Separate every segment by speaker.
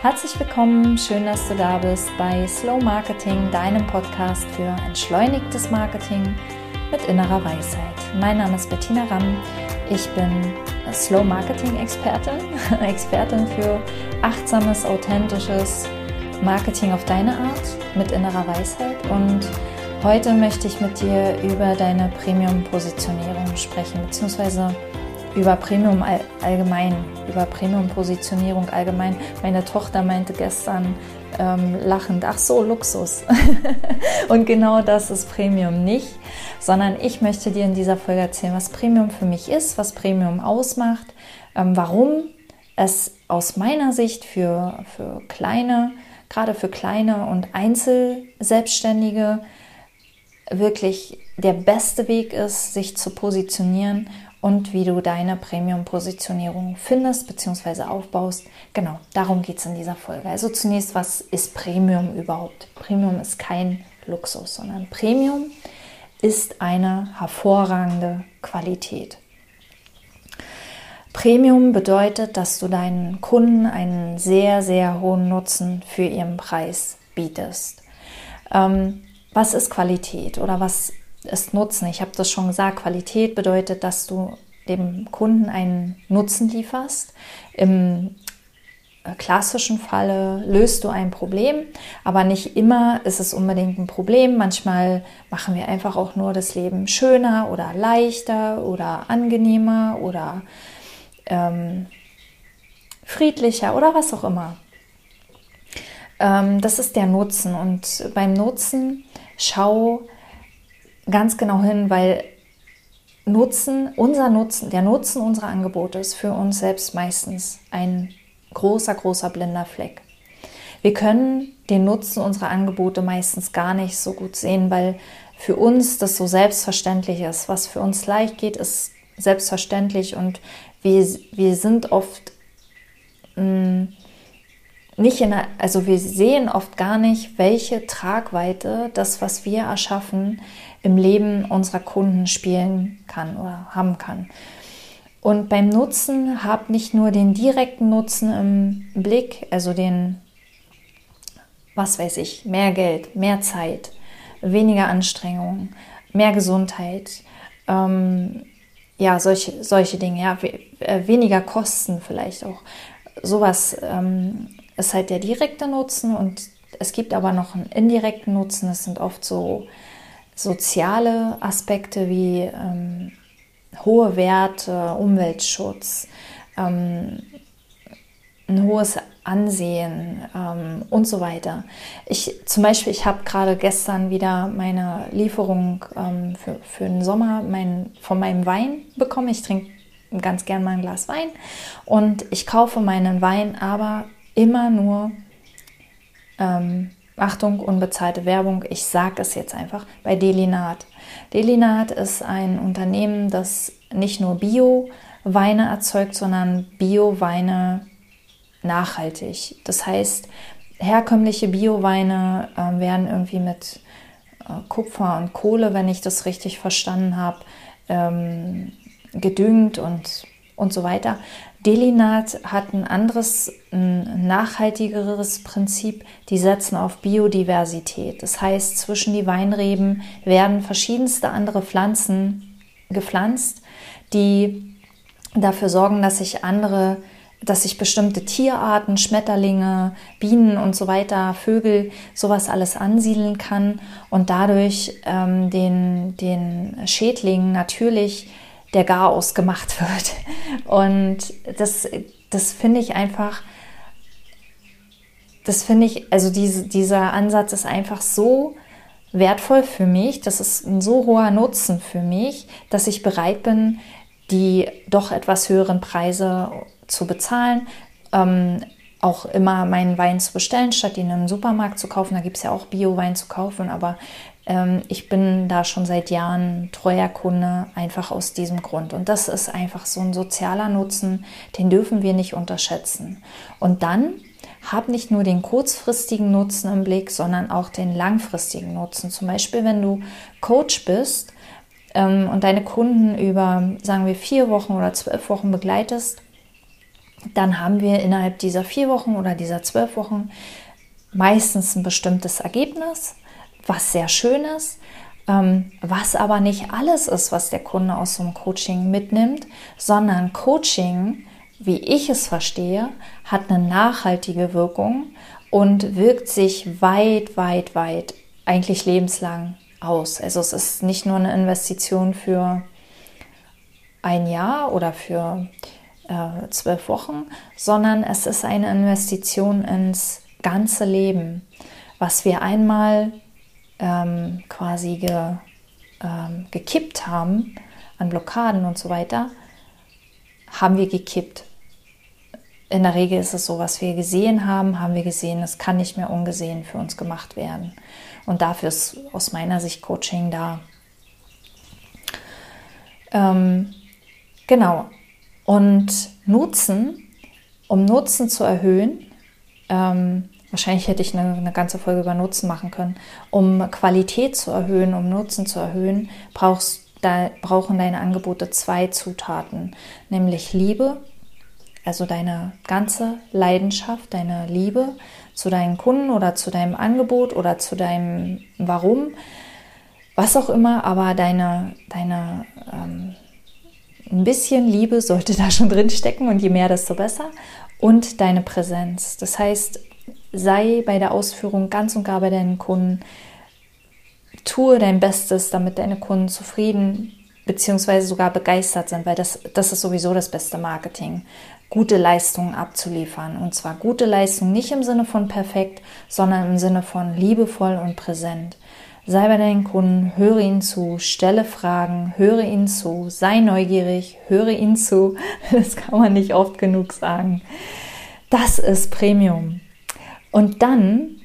Speaker 1: Herzlich willkommen, schön, dass du da bist bei Slow Marketing, deinem Podcast für entschleunigtes Marketing mit innerer Weisheit. Mein Name ist Bettina Ramm, ich bin Slow Marketing Expertin, Expertin für achtsames, authentisches Marketing auf deine Art mit innerer Weisheit und heute möchte ich mit dir über deine Premium-Positionierung sprechen, beziehungsweise über Premium allgemein, über Premium-Positionierung allgemein. Meine Tochter meinte gestern ähm, lachend, ach so, Luxus. und genau das ist Premium nicht, sondern ich möchte dir in dieser Folge erzählen, was Premium für mich ist, was Premium ausmacht, ähm, warum es aus meiner Sicht für, für kleine, gerade für kleine und Einzelselbstständige wirklich der beste Weg ist, sich zu positionieren und wie du deine Premium-Positionierung findest bzw. aufbaust. Genau, darum geht es in dieser Folge. Also zunächst, was ist Premium überhaupt? Premium ist kein Luxus, sondern Premium ist eine hervorragende Qualität. Premium bedeutet, dass du deinen Kunden einen sehr, sehr hohen Nutzen für ihren Preis bietest. Ähm, was ist Qualität oder was es nutzen. Ich habe das schon gesagt, Qualität bedeutet, dass du dem Kunden einen Nutzen lieferst. Im äh, klassischen Falle löst du ein Problem, aber nicht immer ist es unbedingt ein Problem. Manchmal machen wir einfach auch nur das Leben schöner oder leichter oder angenehmer oder ähm, friedlicher oder was auch immer. Ähm, das ist der Nutzen und beim Nutzen schau, ganz genau hin, weil Nutzen, unser Nutzen, der Nutzen unserer Angebote ist für uns selbst meistens ein großer, großer blinder Fleck. Wir können den Nutzen unserer Angebote meistens gar nicht so gut sehen, weil für uns das so selbstverständlich ist. Was für uns leicht geht, ist selbstverständlich und wir, wir sind oft mh, mm, nicht in, also wir sehen oft gar nicht, welche Tragweite das, was wir erschaffen, im Leben unserer Kunden spielen kann oder haben kann. Und beim Nutzen habt nicht nur den direkten Nutzen im Blick, also den, was weiß ich, mehr Geld, mehr Zeit, weniger Anstrengung, mehr Gesundheit, ähm, ja, solche, solche Dinge, ja, äh, weniger Kosten vielleicht auch. Sowas ähm, ist halt der direkte Nutzen und es gibt aber noch einen indirekten Nutzen. Das sind oft so soziale Aspekte wie ähm, hohe Werte, Umweltschutz, ähm, ein hohes Ansehen ähm, und so weiter. Ich zum Beispiel, ich habe gerade gestern wieder meine Lieferung ähm, für, für den Sommer mein, von meinem Wein bekommen. Ich trinke ganz gern mal ein Glas Wein und ich kaufe meinen Wein aber immer nur ähm, Achtung, unbezahlte Werbung, ich sage es jetzt einfach, bei Delinat. Delinat ist ein Unternehmen, das nicht nur Bio-Weine erzeugt, sondern Bio-Weine nachhaltig. Das heißt, herkömmliche Bio-Weine äh, werden irgendwie mit äh, Kupfer und Kohle, wenn ich das richtig verstanden habe, ähm, gedüngt und, und so weiter. Delinat hat ein anderes, ein nachhaltigeres Prinzip. Die setzen auf Biodiversität. Das heißt, zwischen die Weinreben werden verschiedenste andere Pflanzen gepflanzt, die dafür sorgen, dass sich andere, dass sich bestimmte Tierarten, Schmetterlinge, Bienen und so weiter, Vögel, sowas alles ansiedeln kann und dadurch ähm, den, den Schädlingen natürlich der Garaus gemacht wird. Und das, das finde ich einfach, das finde ich, also diese, dieser Ansatz ist einfach so wertvoll für mich, das ist ein so hoher Nutzen für mich, dass ich bereit bin, die doch etwas höheren Preise zu bezahlen. Ähm, auch immer meinen Wein zu bestellen, statt ihn im Supermarkt zu kaufen. Da gibt es ja auch Bio-Wein zu kaufen, aber ich bin da schon seit Jahren treuer Kunde, einfach aus diesem Grund. Und das ist einfach so ein sozialer Nutzen, den dürfen wir nicht unterschätzen. Und dann hab nicht nur den kurzfristigen Nutzen im Blick, sondern auch den langfristigen Nutzen. Zum Beispiel, wenn du Coach bist ähm, und deine Kunden über, sagen wir, vier Wochen oder zwölf Wochen begleitest, dann haben wir innerhalb dieser vier Wochen oder dieser zwölf Wochen meistens ein bestimmtes Ergebnis, was sehr schön ist, ähm, was aber nicht alles ist, was der Kunde aus so einem Coaching mitnimmt, sondern Coaching, wie ich es verstehe, hat eine nachhaltige Wirkung und wirkt sich weit, weit, weit, eigentlich lebenslang aus. Also es ist nicht nur eine Investition für ein Jahr oder für äh, zwölf Wochen, sondern es ist eine Investition ins ganze Leben, was wir einmal ähm, quasi ge, ähm, gekippt haben an Blockaden und so weiter, haben wir gekippt. In der Regel ist es so, was wir gesehen haben, haben wir gesehen, es kann nicht mehr ungesehen für uns gemacht werden. Und dafür ist aus meiner Sicht Coaching da. Ähm, genau. Und Nutzen, um Nutzen zu erhöhen, ähm, wahrscheinlich hätte ich eine, eine, ganze Folge über Nutzen machen können, um Qualität zu erhöhen, um Nutzen zu erhöhen, brauchst, da, brauchen deine Angebote zwei Zutaten, nämlich Liebe, also deine ganze Leidenschaft, deine Liebe zu deinen Kunden oder zu deinem Angebot oder zu deinem Warum, was auch immer, aber deine, deine ähm, ein bisschen Liebe sollte da schon drin stecken und je mehr, desto besser. Und deine Präsenz. Das heißt, sei bei der Ausführung ganz und gar bei deinen Kunden. Tue dein Bestes, damit deine Kunden zufrieden bzw. sogar begeistert sind, weil das, das ist sowieso das beste Marketing. Gute Leistungen abzuliefern. Und zwar gute Leistungen nicht im Sinne von perfekt, sondern im Sinne von liebevoll und präsent. Sei bei deinen Kunden, höre ihnen zu, stelle Fragen, höre ihnen zu, sei neugierig, höre ihnen zu. Das kann man nicht oft genug sagen. Das ist Premium. Und dann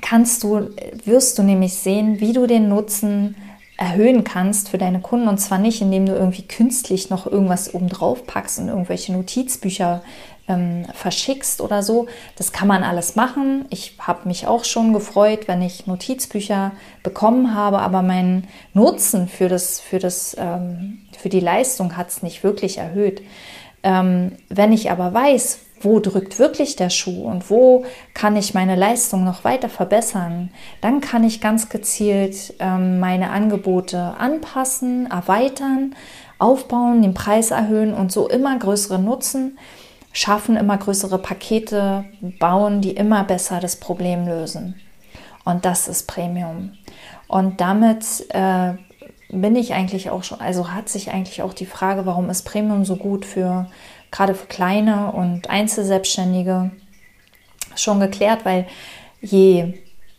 Speaker 1: kannst du, wirst du nämlich sehen, wie du den Nutzen erhöhen kannst für deine Kunden und zwar nicht, indem du irgendwie künstlich noch irgendwas obendrauf packst und irgendwelche Notizbücher ähm, verschickst oder so. Das kann man alles machen. Ich habe mich auch schon gefreut, wenn ich Notizbücher bekommen habe, aber mein Nutzen für, das, für, das, ähm, für die Leistung hat es nicht wirklich erhöht. Ähm, wenn ich aber weiß, wo drückt wirklich der Schuh und wo kann ich meine Leistung noch weiter verbessern, dann kann ich ganz gezielt ähm, meine Angebote anpassen, erweitern, aufbauen, den Preis erhöhen und so immer größere Nutzen schaffen, immer größere Pakete bauen, die immer besser das Problem lösen. Und das ist Premium. Und damit äh, bin ich eigentlich auch schon, also hat sich eigentlich auch die Frage, warum ist Premium so gut für gerade für kleine und Einzelselbstständige schon geklärt, weil je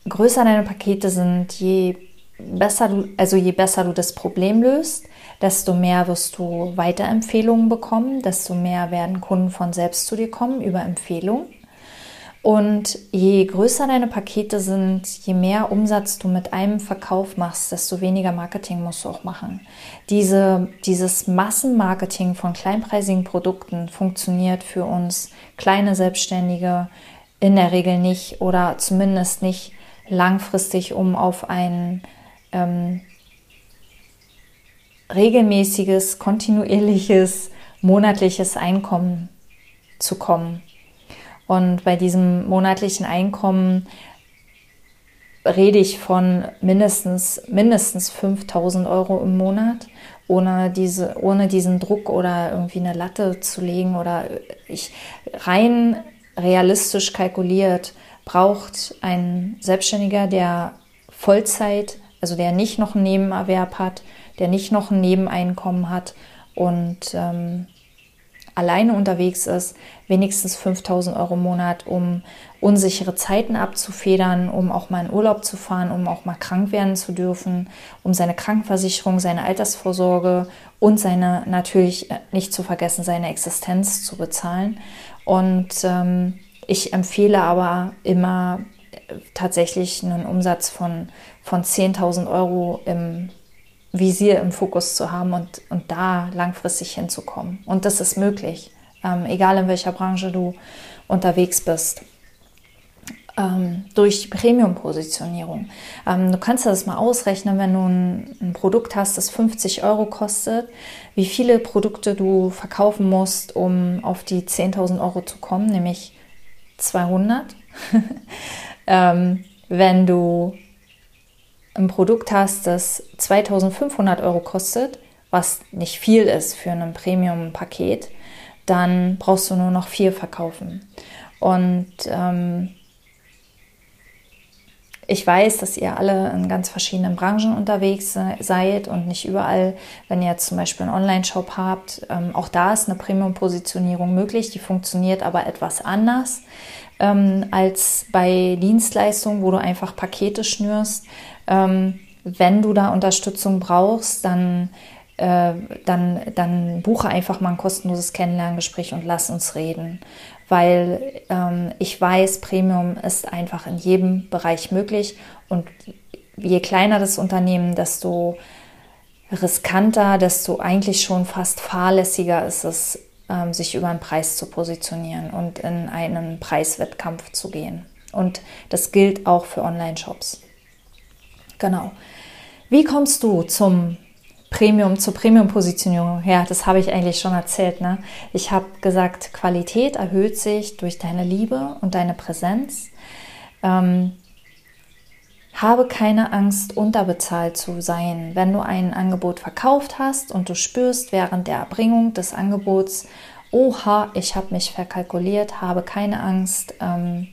Speaker 1: größer deine Pakete sind, je besser du, also je besser du das Problem löst, desto mehr wirst du Weiterempfehlungen bekommen, desto mehr werden Kunden von selbst zu dir kommen über Empfehlungen. Und je größer deine Pakete sind, je mehr Umsatz du mit einem Verkauf machst, desto weniger Marketing musst du auch machen. Diese, dieses Massenmarketing von kleinpreisigen Produkten funktioniert für uns kleine Selbstständige in der Regel nicht oder zumindest nicht langfristig, um auf ein ähm, regelmäßiges, kontinuierliches, monatliches Einkommen zu kommen. Und bei diesem monatlichen Einkommen rede ich von mindestens, mindestens 5000 Euro im Monat, ohne, diese, ohne diesen Druck oder irgendwie eine Latte zu legen. Oder ich rein realistisch kalkuliert braucht ein Selbstständiger, der Vollzeit, also der nicht noch einen Nebenerwerb hat, der nicht noch ein Nebeneinkommen hat und ähm, alleine unterwegs ist, wenigstens 5000 Euro im Monat, um unsichere Zeiten abzufedern, um auch mal in Urlaub zu fahren, um auch mal krank werden zu dürfen, um seine Krankenversicherung, seine Altersvorsorge und seine, natürlich äh, nicht zu vergessen, seine Existenz zu bezahlen. Und ähm, ich empfehle aber immer äh, tatsächlich einen Umsatz von, von 10.000 Euro im Visier im Fokus zu haben und, und da langfristig hinzukommen. Und das ist möglich, ähm, egal in welcher Branche du unterwegs bist. ähm, durch Premium-Positionierung. Ähm, du kannst das mal ausrechnen, wenn du ein, ein, Produkt hast, das 50 Euro kostet, wie viele Produkte du verkaufen musst, um auf die 10.000 Euro zu kommen, nämlich 200. ähm, wenn du ein Produkt hast, das 2500 Euro kostet, was nicht viel ist für ein Premium-Paket, dann brauchst du nur noch vier verkaufen. Und ähm, ich weiß, dass ihr alle in ganz verschiedenen Branchen unterwegs seid und nicht überall, wenn ihr jetzt zum Beispiel einen Online-Shop habt, ähm, auch da ist eine Premium-Positionierung möglich. Die funktioniert aber etwas anders ähm, als bei Dienstleistungen, wo du einfach Pakete schnürst. Ähm, wenn du da Unterstützung brauchst, dann äh, dann, dann buche einfach mal ein kostenloses Kennenlerngespräch und lass uns reden. Weil ähm, ich weiß, Premium ist einfach in jedem Bereich möglich und je kleiner das Unternehmen, desto riskanter, desto eigentlich schon fast fahrlässiger ist es, ähm, sich über einen Preis zu positionieren und in einen Preiswettkampf zu gehen. Und das gilt auch für Online-Shops. Genau. Wie kommst du zum Premium zur Premium-Positionierung. Ja, das habe ich eigentlich schon erzählt. Ne? Ich habe gesagt, Qualität erhöht sich durch deine Liebe und deine Präsenz. Ähm, habe keine Angst, unterbezahlt zu sein. Wenn du ein Angebot verkauft hast und du spürst während der Erbringung des Angebots, oha, ich habe mich verkalkuliert, habe keine Angst, ähm,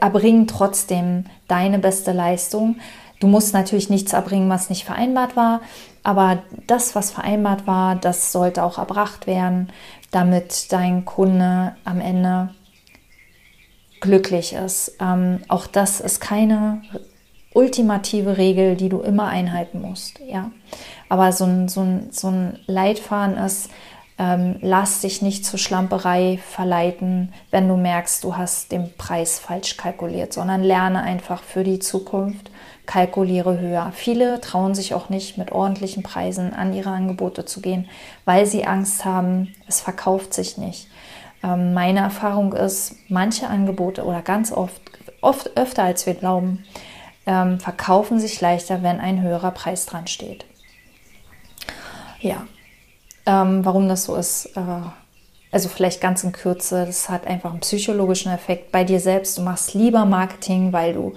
Speaker 1: erbring trotzdem deine beste Leistung Du musst natürlich nichts erbringen, was nicht vereinbart war, aber das, was vereinbart war, das sollte auch erbracht werden, damit dein Kunde am Ende glücklich ist. Ähm, auch das ist keine ultimative Regel, die du immer einhalten musst. Ja? Aber so ein, so ein, so ein Leitfaden ist, ähm, lass dich nicht zur Schlamperei verleiten, wenn du merkst, du hast den Preis falsch kalkuliert, sondern lerne einfach für die Zukunft kalkuliere höher. Viele trauen sich auch nicht mit ordentlichen Preisen an ihre Angebote zu gehen, weil sie Angst haben, es verkauft sich nicht. Ähm, meine Erfahrung ist, manche Angebote oder ganz oft, oft öfter als wir glauben, ähm, verkaufen sich leichter, wenn ein höherer Preis dran steht. Ja, ähm, warum das so ist, äh, also vielleicht ganz in Kürze, das hat einfach einen psychologischen Effekt bei dir selbst. Du machst lieber Marketing, weil du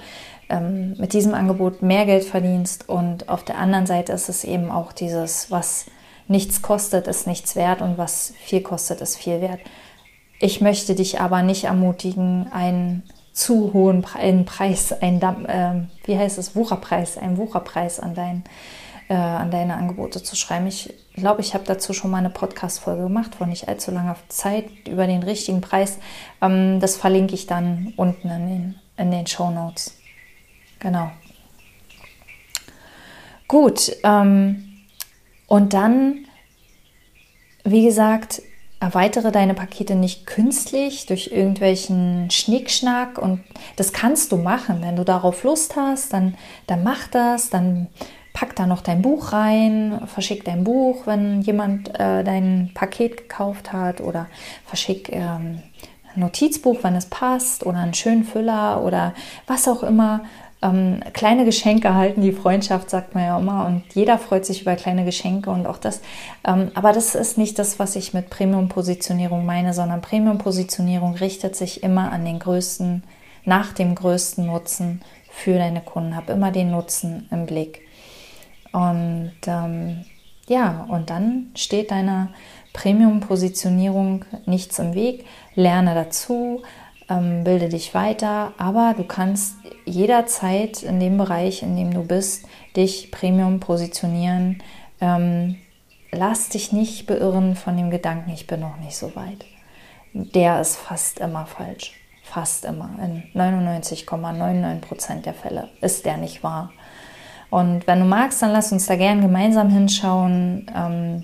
Speaker 1: ähm, mit diesem Angebot mehr Geld verdienst. Und auf der anderen Seite ist es eben auch dieses, was nichts kostet, ist nichts wert und was viel kostet, ist viel wert. Ich möchte dich aber nicht ermutigen, einen zu hohen Preis, einen, äh, wie heißt es, Wucherpreis, einen Wucherpreis an, dein, äh, an deine Angebote zu schreiben. Ich glaube, ich habe dazu schon mal eine Podcast-Folge gemacht vor nicht allzu langer Zeit über den richtigen Preis. Ähm, das verlinke ich dann unten in den, in den Show Notes. Genau. Gut, ähm, und dann, wie gesagt, erweitere deine Pakete nicht künstlich durch irgendwelchen Schnickschnack und das kannst du machen. Wenn du darauf Lust hast, dann, dann mach das, dann pack da noch dein Buch rein, verschick dein Buch, wenn jemand äh, dein Paket gekauft hat oder verschick ähm, ein Notizbuch, wenn es passt oder einen schönen Füller oder was auch immer ähm, kleine Geschenke halten, die Freundschaft sagt man ja immer und jeder freut sich über kleine Geschenke und auch das. Ähm, aber das ist nicht das, was ich mit Premium-Positionierung meine, sondern Premium-Positionierung richtet sich immer an den größten, nach dem größten Nutzen für deine Kunden. Hab immer den Nutzen im Blick. Und ähm, ja, und dann steht deiner Premium-Positionierung nichts im Weg. Lerne dazu, ähm, bilde dich weiter, aber du kannst jederzeit in dem Bereich, in dem du bist, dich Premium positionieren. Ähm, lass dich nicht beirren von dem Gedanken, ich bin noch nicht so weit. Der ist fast immer falsch. Fast immer. In 99,99 Prozent der Fälle ist der nicht wahr. Und wenn du magst, dann lass uns da gern gemeinsam hinschauen. Ähm,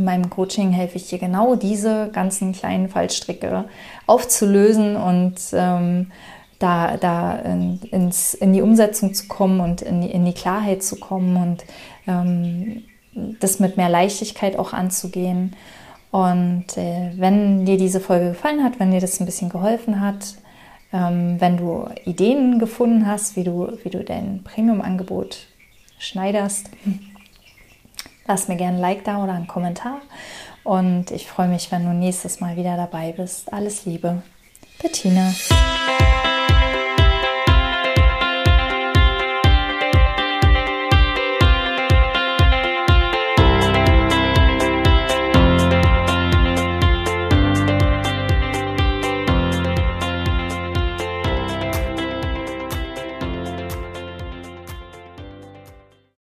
Speaker 1: in meinem Coaching helfe ich dir genau diese ganzen kleinen Fallstricke aufzulösen und ähm, da, da in, ins, in die Umsetzung zu kommen und in die, in die Klarheit zu kommen und ähm, das mit mehr Leichtigkeit auch anzugehen. Und äh, wenn dir diese Folge gefallen hat, wenn dir das ein bisschen geholfen hat, Ähm, wenn du Ideen gefunden hast, wie du, wie du dein Premium-Angebot schneiderst, lass mir gerne ein Like da oder einen Kommentar. Und ich freue mich, wenn du nächstes Mal wieder dabei bist. Alles Liebe, Bettina.